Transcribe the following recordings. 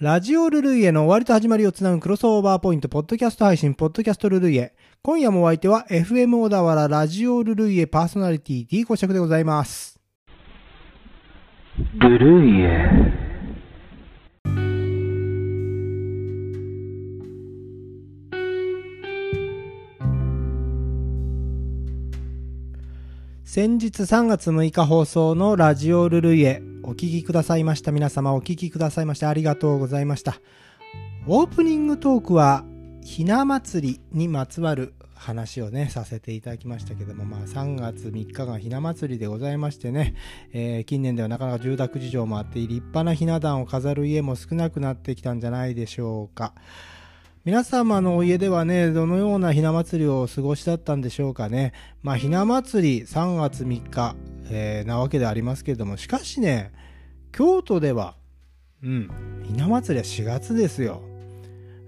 ラジオルルイエの終わりと始まりをつなぐクロスオーバーポイント、ポッドキャスト配信、ポッドキャストルルイエ。今夜もお相手は FM 小田原ラジオルルイエパーソナリティ D 公爵でございます。ルルイエ先日3月6日放送のラジオルルイエ、お聞きくださいました皆様お聞きくださいましてありがとうございました。オープニングトークは、ひな祭りにまつわる話をね、させていただきましたけども、まあ3月3日がひな祭りでございましてね、えー近年ではなかなか住宅事情もあって、立派なひな壇を飾る家も少なくなってきたんじゃないでしょうか。皆様のお家ではね、どのようなひな祭りをお過ごしだったんでしょうかね。まあ、ひな祭り3月3日、えーなわけでありますけれども、しかしね、京都では、うん、ひな祭りは4月ですよ。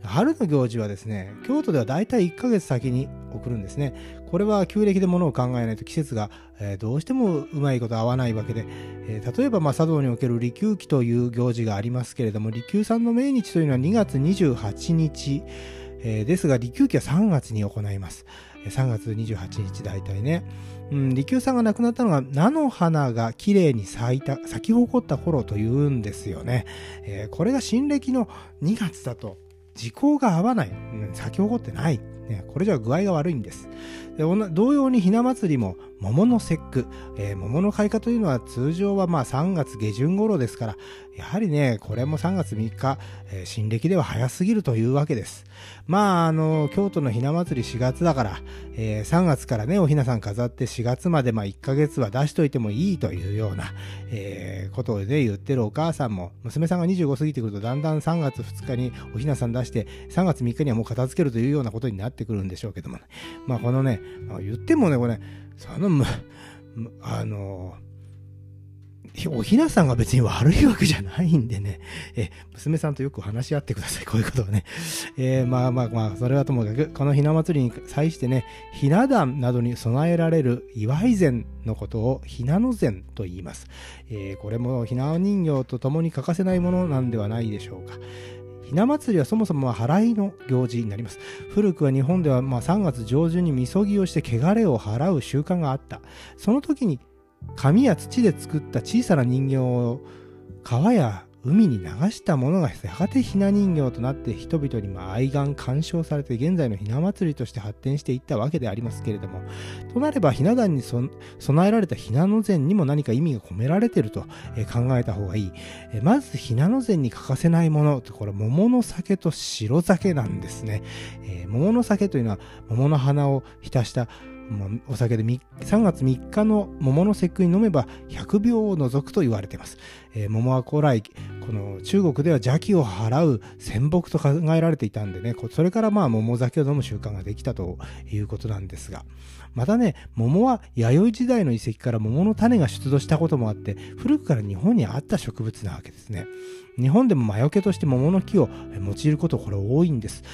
春の行事はですね、京都ではだいたい1ヶ月先に送るんですね。これは旧暦で物を考えないと季節が、えーどうしてもうまいこと合わないわけで、えー例えば、まあ、茶道における利休期という行事がありますけれども、利休さんの命日というのは2月28日、えーですが、利休期は3月に行います。3月28日大体ね。うん、利休さんが亡くなったのが菜の花が綺麗に咲いた、咲き誇った頃というんですよね。えーこれが新暦の2月だと、時効が合わない。うん咲き誇ってない。ね、これじゃ具合が悪いんです。で同様にひな祭りも桃の節句、えー桃の開花というのは通常はまあ3月下旬頃ですから、やはりね、これも3月3日、えー新暦では早すぎるというわけです。まあ、あの、京都のひな祭り4月だから、えー3月からね、おひなさん飾って4月までまあ1ヶ月は出しといてもいいというような、えーことをね、言ってるお母さんも、娘さんが25過ぎてくるとだんだん3月2日におひなさん出して、3月3日にはもう片付けるというようなことになっててくるんでしょうけどもね。まあ、このね、まあ言ってもね、これ、その、むあの、おひなさんが別に悪いわけじゃないんでね、え、娘さんとよく話し合ってください、こういうことをね。えーまあまあまあ、それはともかく、このひな祭りに際してね、ひな壇などに備えられる祝い膳のことをひなの膳と言います。えーこれもひな人形と共に欠かせないものなんではないでしょうか。ひな祭りはそもそもは払いの行事になります。古くは日本ではま3月上旬にみそぎをして汚れを払う習慣があった。その時に紙や土で作った小さな人形を川や海に流したものがやがてひな人形となって人々にまあ愛玩鑑賞されて現在のひな祭りとして発展していったわけでありますけれどもとなればひな壇に備えられたひなの膳にも何か意味が込められていると、考えた方がいい、まずひなの膳に欠かせないものこれ桃の酒と白酒なんですね、桃の酒というのは桃の花を浸したもうお酒で3月3日の桃の節句に飲めば100秒を除くと言われています、えー桃は古来この中国では邪気を払う仙木と考えられていたんでねそれからまあ桃酒を飲む習慣ができたということなんですがまたね桃は弥生時代の遺跡から桃の種が出土したこともあって古くから日本にあった植物なわけですね。日本でも魔除けとして桃の木を用いることこれ多いんです。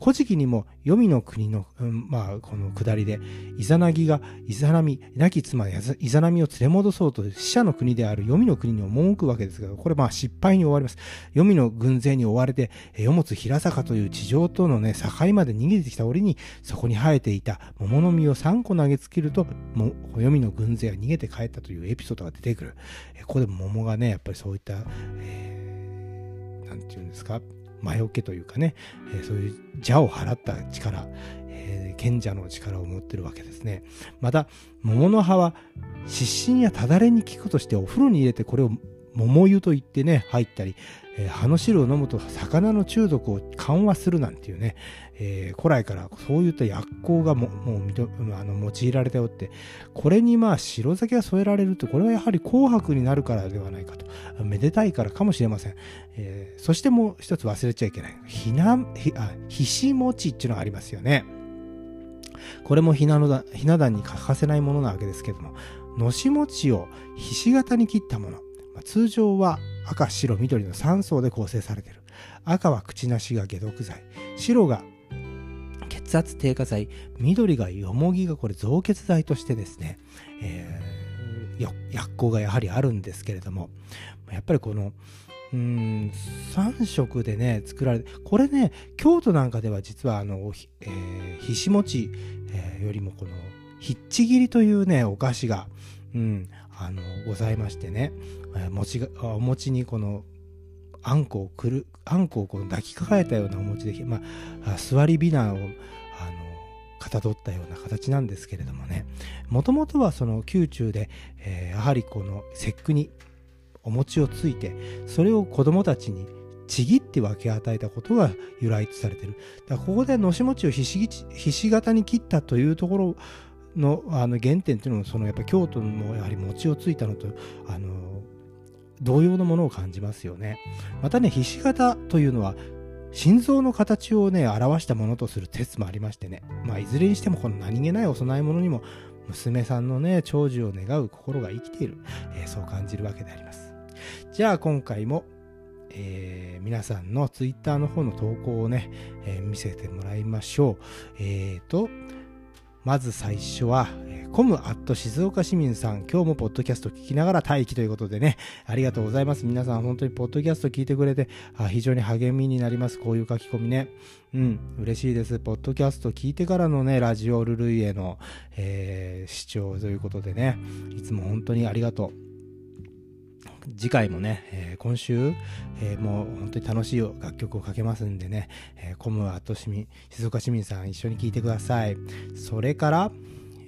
古事記にも黄泉の国の、うんまあ、この下りで、イザナギがイザナミ、亡き妻イザナミを連れ戻そうと死者の国である黄泉の国に赴くわけですが、これまあ失敗に終わります。黄泉の軍勢に追われて、え与物平坂という地上とのね、境まで逃げてきた折に、そこに生えていた桃の実を3個投げつけると、も黄泉の軍勢は逃げて帰ったというエピソードが出てくる。ここで桃がね、やっぱりそういった、えーなんていうんですか、魔除けというかね、えーそういう邪を払った力、えー賢者の力を持ってるわけですね。また、桃の葉は湿疹やただれに効くとしてお風呂に入れてこれを桃湯と言ってね、入ったり、えー葉の汁を飲むと魚の中毒を緩和するなんていうね、えー古来からそういった薬効がももうあの用いられておって、これにまあ白酒が添えられるって、これはやはり紅白になるからではないかと。めでたいからかもしれません。えーそしてもう一つ忘れちゃいけない。ひな、ひ、あ、ひし餅っていうのがありますよね。これもひなのだ、ひな壇に欠かせないものなわけですけども、のし餅をひし形に切ったもの。まあ通常は赤、白、緑の3層で構成されている。赤は口なしが解毒剤。白が血圧低下剤。緑がよもぎがこれ増血剤としてですね、えー薬効がやはりあるんですけれども、やっぱりこの、うん3色でね作られてこれね京都なんかでは実はあの、えー、ひし餅、えー、よりもこのひっちぎりというねお菓子が、うん、あのございましてね、えー、餅がお餅にこのあんこをくるあんこをこう抱きかかえたようなお餅で、まあ、座りびなをあのかたどったような形なんですけれどもね。もともとはその宮中で、えー、やはりこの節句にお餅をついてそれを子供たちにちぎって分け与えたことが由来とされてる。だここでのし餅をひしひし形に切ったというところのあの原点っていうのもそのやっぱ京都もやはり餅をついたのとあの同様のものを感じますよね。またねひし形というのは心臓の形をね表したものとする説もありましてね。まあいずれにしてもこの何気ないお供え物にも娘さんのね長寿を願う心が生きている、えー、そう感じるわけであります。じゃあ今回も、えー、皆さんの Twitter の方の投稿をね、えー、見せてもらいましょう。えーと、まず最初は、コムアット静岡市民さん、今日もポッドキャスト聞きながら待機ということでね、ありがとうございます。皆さん本当にポッドキャスト聞いてくれて、あ非常に励みになります。こういう書き込みね。うん、嬉しいです。ポッドキャスト聞いてからのね、ラジオルルイへの、えー、視聴ということでね、いつも本当にありがとう。次回もね、えー、今週、えー、もう本当に楽しい楽曲をかけますんでね、えー、コムアット市民、静岡市民さん一緒に聴いてください。それから、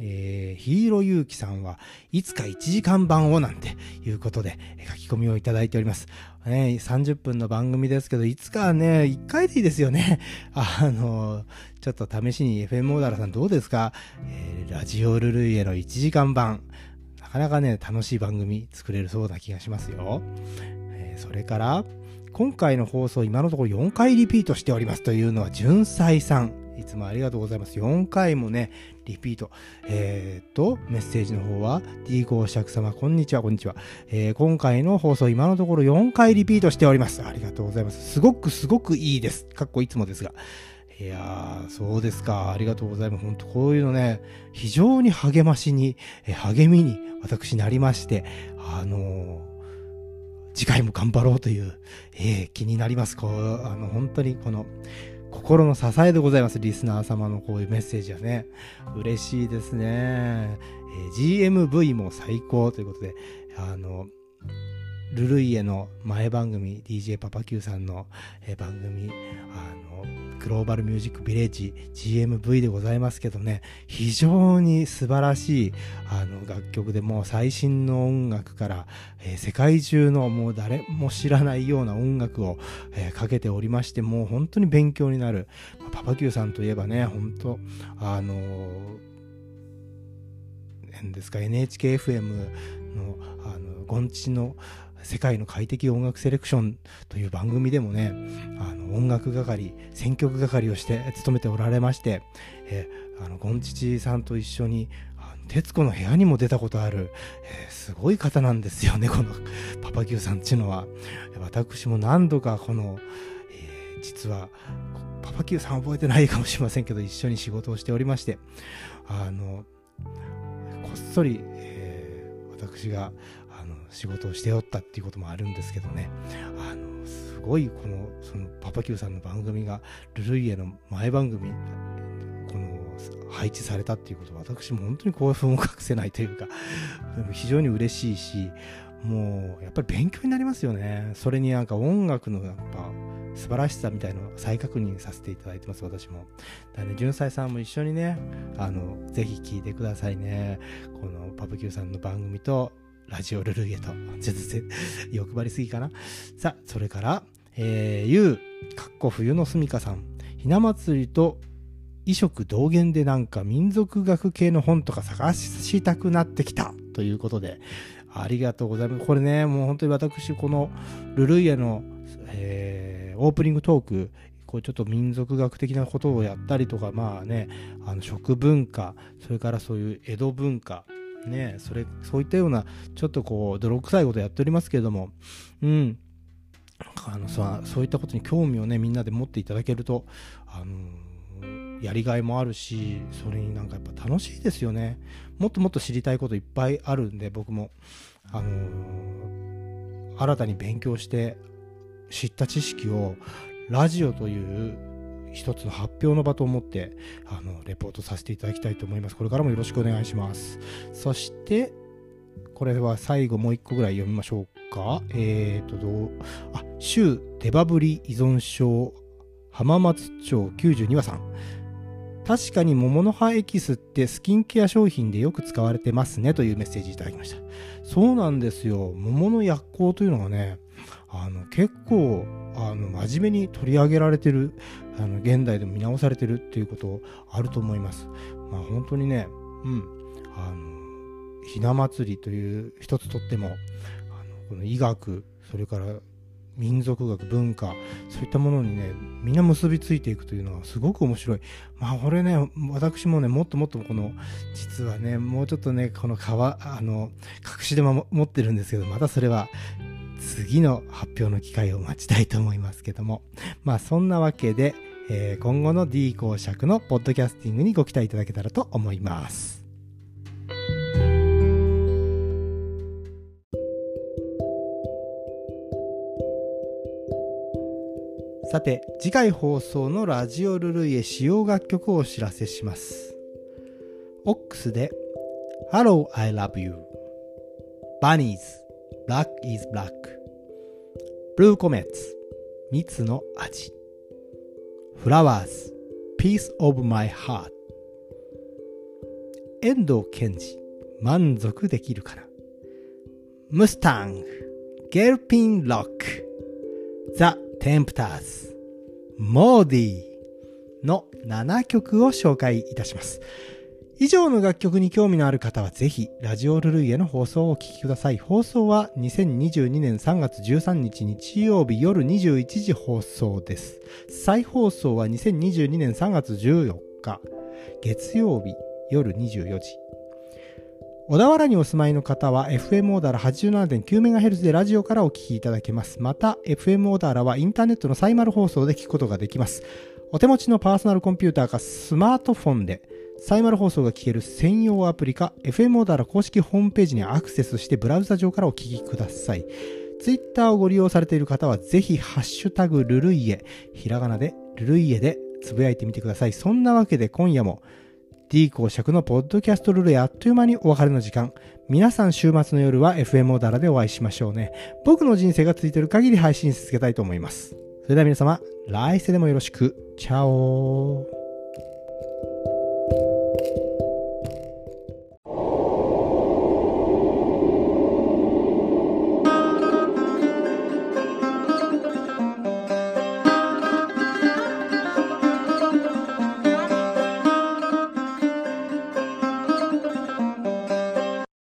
えー、ヒーローゆうきさんはいつか1時間版をなんていうことで書き込みをいただいております。ね、30分の番組ですけど、いつかね、1回でいいですよね。あの、ちょっと試しに FM オーダラさんどうですか、えー、ラジオルルイエの1時間版。なかなかね、楽しい番組作れるそうな気がしますよ。えー、それから、今回の放送今のところ4回リピートしておりますというのは、純才さん。いつもありがとうございます。4回もね、リピート。えー、と、メッセージの方は、D 公爵様、こんにちは、こんにちは。えー、今回の放送、今のところ4回リピートしております。ありがとうございます。すごくすごくいいです。かっこいつもですが。いやー、そうですか。ありがとうございます。本当こういうのね、非常に励ましに、え励みに私なりまして、あの、次回も頑張ろうという、えー、気になります。こう、あの、本当にこの、心の支えでございます。リスナー様のこういうメッセージはね。嬉しいですね。えー、GMV も最高ということで、あの、ルルイエの前番組、DJ パパ Q さんの、え、番組、あの、グローバルミュージックビレッジ GMV でございますけどね、非常に素晴らしいあの楽曲でもう最新の音楽から、えー、世界中のもう誰も知らないような音楽を、えー、かけておりまして、もう本当に勉強になる。パパ Q さんといえばね、本当あのー、ですか NHKFM のあのゴンチの世界の快適音楽セレクションという番組でもね、あの音楽係、選曲係をして務めておられまして、ゴンチチさんと一緒に、徹子の部屋にも出たことある、えー、すごい方なんですよね、このパパ Q さんっていうのは。私も何度かこの、えー、実は、パパ Q さん覚えてないかもしれませんけど、一緒に仕事をしておりまして、あの、こっそり、えー、私が仕事をしておったっていうこともあるんですけどね。あのすごいこのそのパパ Q さんの番組がルルイエの前番組この配置されたっていうことは私も本当に興奮を隠せないというか非常に嬉しいしもうやっぱり勉強になりますよね。それになんか音楽のやっぱ素晴らしさみたいのを再確認させていただいてます私も。だね純才さんも一緒にねあのぜひ聴いてくださいね。このパパ Q さんの番組とラジオルルイエと、ちょっと欲張りすぎかな？さあ、それから、えー、ゆう、かっこ冬のすみかさん、ひな祭りと異色同源でなんか民族学系の本とか探したくなってきたということで、ありがとうございます。これね、もう本当に私、このルルイエの、えー、オープニングトーク、こうちょっと民族学的なことをやったりとか、まあね、あの食文化、それからそういう江戸文化、ねそれそういったようなちょっとこう泥臭いことやっておりますけれどもうん。あのさそういったことに興味をねみんなで持っていただけるとあのやりがいもあるしそれになんかやっぱ楽しいですよね。もっともっと知りたいこといっぱいあるんで僕も。あの新たに勉強して知った知識をラジオという一つの発表の場と思ってあのレポートさせていただきたいと思います。これからもよろしくお願いします。そしてこれは最後もう一個ぐらい読みましょうか。えーとどうあ州手羽振り依存症浜松町92話さん。確かに桃の葉エキスってスキンケア商品でよく使われてますねというメッセージいただきました。そうなんですよ。桃の薬効というのがねあの結構あの真面目に取り上げられてるあの現代でも見直されてるっていうことあると思います。まあ本当にねうん。あのひな祭りという一つとってもあのこの医学それから民族学文化そういったものにねみんな結びついていくというのはすごく面白い。まあこれね私もねもっともっとこの実はねもうちょっとねこの皮あの隠し玉持ってるんですけどまたそれは次の発表の機会を待ちたいと思いますけども。まあそんなわけで、えー、今後の D 公爵のポッドキャスティングにご期待いただけたらと思います。さて、次回放送のラジオルルイエ使用楽曲をお知らせします。オックスで Hello, I love you Bunnies, Black is Black Blue Comets 蜜の味。Flowers, Peace of My Heart 遠藤健二満足できるからムスタングゲルピンロック。ザ・テンプターズ、モーディの7曲を紹介いたします。以上の楽曲に興味のある方はぜひ、ラジオルルイエの放送をお聴きください。放送は2022年3月13日日曜日夜21時放送です。再放送は2022年3月14日月曜日夜24時。小田原にお住まいの方は FM オーダーラ 87.9MHz でラジオからお聞きいただけます。また、FM オーダーラはインターネットのサイマル放送で聞くことができます。お手持ちのパーソナルコンピューターかスマートフォンでサイマル放送が聞ける専用アプリか FM オーダーラ公式ホームページにアクセスしてブラウザ上からお聞きください。ツイッターをご利用されている方はぜひハッシュタグルルイエ、ひらがなでルルイエでつぶやいてみてください。そんなわけで今夜も D 公爵のポッドキャストルールやあっという間にお別れの時間。皆さん週末の夜は FM オーダラでお会いしましょうね。僕の人生がついている限り配信し続けたいと思います。それでは皆様、来世でもよろしく。チャオ